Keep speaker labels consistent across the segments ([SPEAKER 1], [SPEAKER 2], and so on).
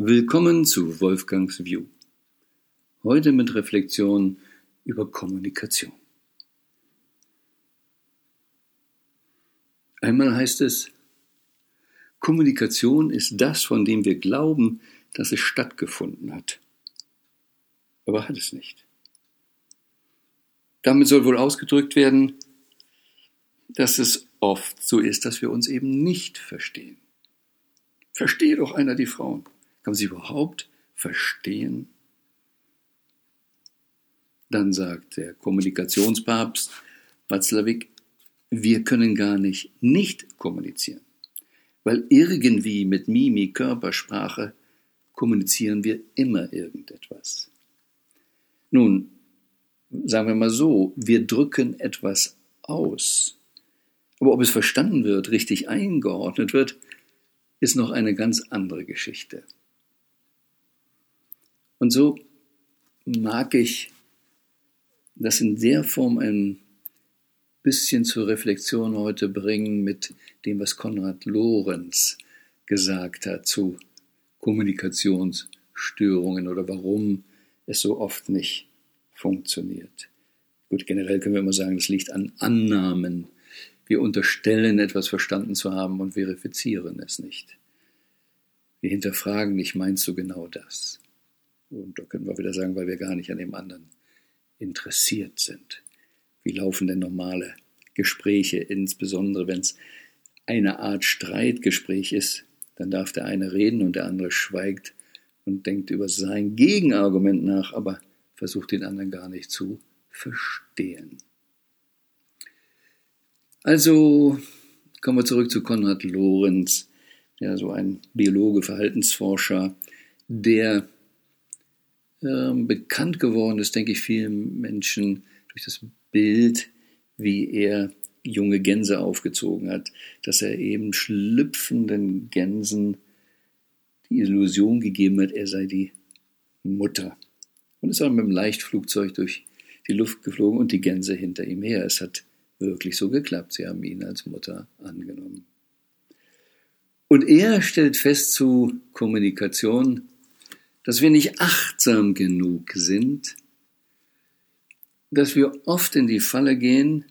[SPEAKER 1] Willkommen zu Wolfgangs View. Heute mit Reflexion über Kommunikation. Einmal heißt es, Kommunikation ist das, von dem wir glauben, dass es stattgefunden hat. Aber hat es nicht. Damit soll wohl ausgedrückt werden, dass es oft so ist, dass wir uns eben nicht verstehen. Verstehe doch einer die Frauen. Kann man sie überhaupt verstehen? Dann sagt der Kommunikationspapst Watzlawick, wir können gar nicht nicht kommunizieren, weil irgendwie mit Mimi, Körpersprache kommunizieren wir immer irgendetwas. Nun, sagen wir mal so, wir drücken etwas aus. Aber ob es verstanden wird, richtig eingeordnet wird, ist noch eine ganz andere Geschichte. Und so mag ich das in der Form ein bisschen zur Reflexion heute bringen mit dem, was Konrad Lorenz gesagt hat zu Kommunikationsstörungen oder warum es so oft nicht funktioniert. Gut, generell können wir immer sagen, das liegt an Annahmen. Wir unterstellen etwas verstanden zu haben und verifizieren es nicht. Wir hinterfragen nicht, meinst du genau das? Und da können wir wieder sagen, weil wir gar nicht an dem anderen interessiert sind. Wie laufen denn normale Gespräche, insbesondere wenn es eine Art Streitgespräch ist, dann darf der eine reden und der andere schweigt und denkt über sein Gegenargument nach, aber versucht den anderen gar nicht zu verstehen. Also kommen wir zurück zu Konrad Lorenz, ja, so ein Biologe, Verhaltensforscher, der ähm, bekannt geworden ist, denke ich, vielen Menschen durch das Bild, wie er junge Gänse aufgezogen hat, dass er eben schlüpfenden Gänsen die Illusion gegeben hat, er sei die Mutter. Und ist auch mit dem Leichtflugzeug durch die Luft geflogen und die Gänse hinter ihm her. Es hat wirklich so geklappt. Sie haben ihn als Mutter angenommen. Und er stellt fest zu Kommunikation, dass wir nicht achtsam genug sind, dass wir oft in die Falle gehen,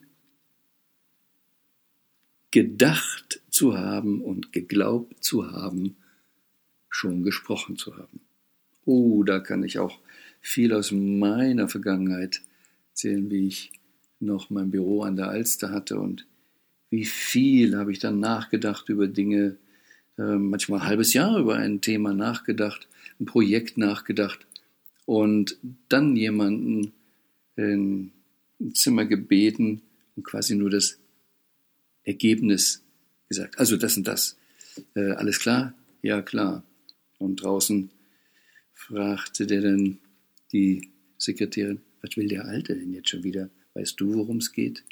[SPEAKER 1] gedacht zu haben und geglaubt zu haben, schon gesprochen zu haben. Oh, da kann ich auch viel aus meiner Vergangenheit erzählen, wie ich noch mein Büro an der Alster hatte und wie viel habe ich dann nachgedacht über Dinge, manchmal ein halbes Jahr über ein Thema nachgedacht ein Projekt nachgedacht und dann jemanden in ein Zimmer gebeten und quasi nur das Ergebnis gesagt. Also das und das. Äh, alles klar? Ja, klar. Und draußen fragte der dann die Sekretärin, was will der Alte denn jetzt schon wieder? Weißt du, worum es geht?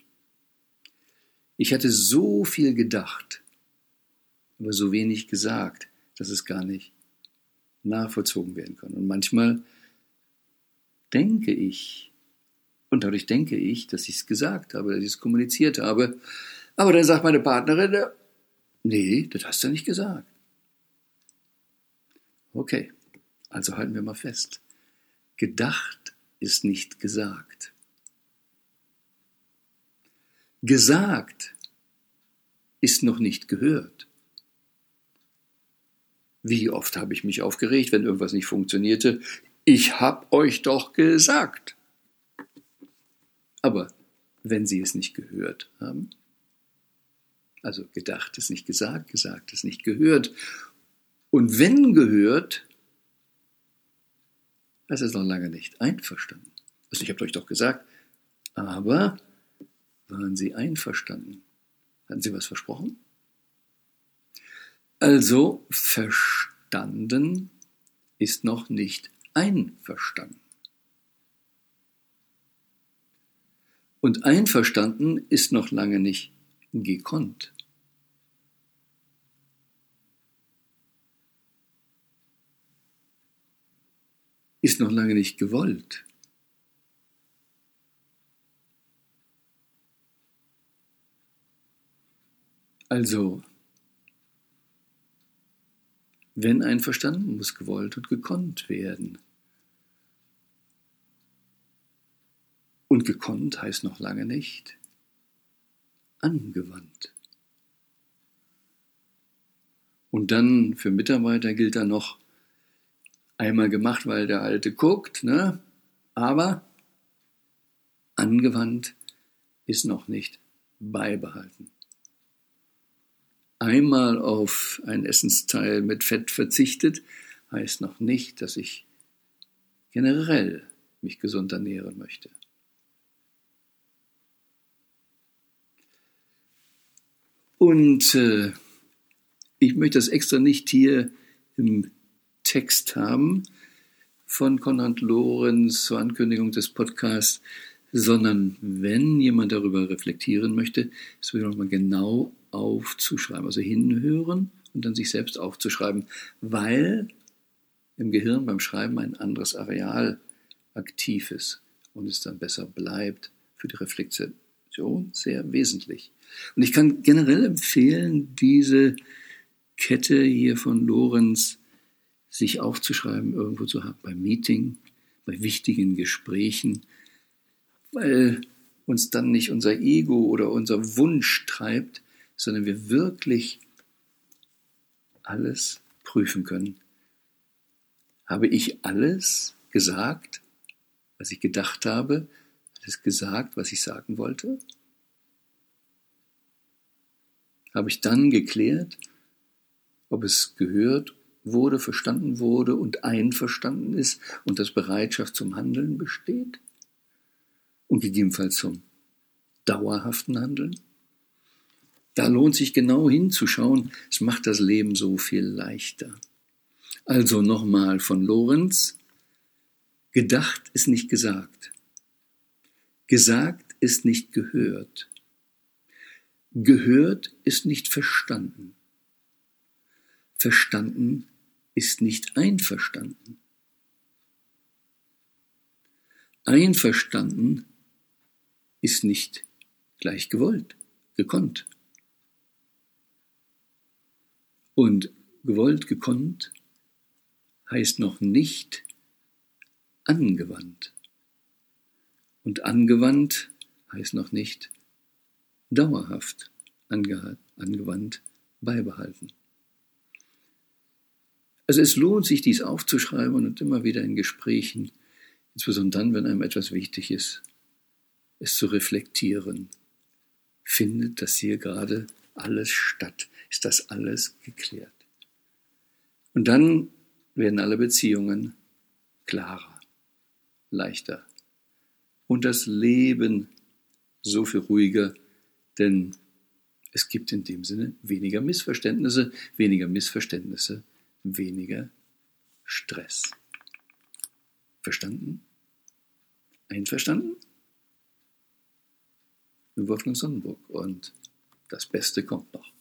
[SPEAKER 1] Ich hatte so viel gedacht, aber so wenig gesagt, dass es gar nicht nachvollzogen werden können. Und manchmal denke ich, und dadurch denke ich, dass ich es gesagt habe, dass ich es kommuniziert habe, aber dann sagt meine Partnerin, nee, das hast du nicht gesagt. Okay, also halten wir mal fest. Gedacht ist nicht gesagt. Gesagt ist noch nicht gehört. Wie oft habe ich mich aufgeregt, wenn irgendwas nicht funktionierte? Ich hab euch doch gesagt. Aber wenn Sie es nicht gehört haben, also gedacht ist nicht gesagt, gesagt ist nicht gehört, und wenn gehört, das ist noch lange nicht einverstanden. Also ich habe euch doch gesagt, aber waren Sie einverstanden? Hatten Sie was versprochen? Also verstanden ist noch nicht einverstanden. Und einverstanden ist noch lange nicht gekonnt. Ist noch lange nicht gewollt. Also Wenn einverstanden, muss gewollt und gekonnt werden. Und gekonnt heißt noch lange nicht angewandt. Und dann für Mitarbeiter gilt da noch einmal gemacht, weil der Alte guckt, ne? aber angewandt ist noch nicht beibehalten. Einmal auf ein Essensteil mit Fett verzichtet, heißt noch nicht, dass ich generell mich gesund ernähren möchte. Und äh, ich möchte das extra nicht hier im Text haben von Konrad Lorenz zur Ankündigung des Podcasts, sondern wenn jemand darüber reflektieren möchte, es wieder nochmal genau aufzuschreiben, also hinhören und dann sich selbst aufzuschreiben, weil im Gehirn beim Schreiben ein anderes Areal aktiv ist und es dann besser bleibt für die Reflexion sehr wesentlich. Und ich kann generell empfehlen, diese Kette hier von Lorenz sich aufzuschreiben, irgendwo zu haben, beim Meeting, bei wichtigen Gesprächen, weil uns dann nicht unser Ego oder unser Wunsch treibt, sondern wir wirklich alles prüfen können. Habe ich alles gesagt, was ich gedacht habe, alles gesagt, was ich sagen wollte? Habe ich dann geklärt, ob es gehört wurde, verstanden wurde und einverstanden ist und dass Bereitschaft zum Handeln besteht? Und gegebenenfalls zum dauerhaften Handeln. Da lohnt sich genau hinzuschauen, es macht das Leben so viel leichter. Also nochmal von Lorenz, gedacht ist nicht gesagt, gesagt ist nicht gehört, gehört ist nicht verstanden, verstanden ist nicht einverstanden, einverstanden ist nicht gleich gewollt, gekonnt. Und gewollt, gekonnt heißt noch nicht angewandt. Und angewandt heißt noch nicht dauerhaft ange angewandt beibehalten. Also es lohnt sich, dies aufzuschreiben und immer wieder in Gesprächen, insbesondere dann, wenn einem etwas wichtig ist, es zu reflektieren. Findet das hier gerade alles statt? Ist das alles geklärt? Und dann werden alle Beziehungen klarer, leichter. Und das Leben so viel ruhiger, denn es gibt in dem Sinne weniger Missverständnisse, weniger Missverständnisse, weniger Stress. Verstanden? Einverstanden? Wolfgang Sonnenburg. Und das Beste kommt noch.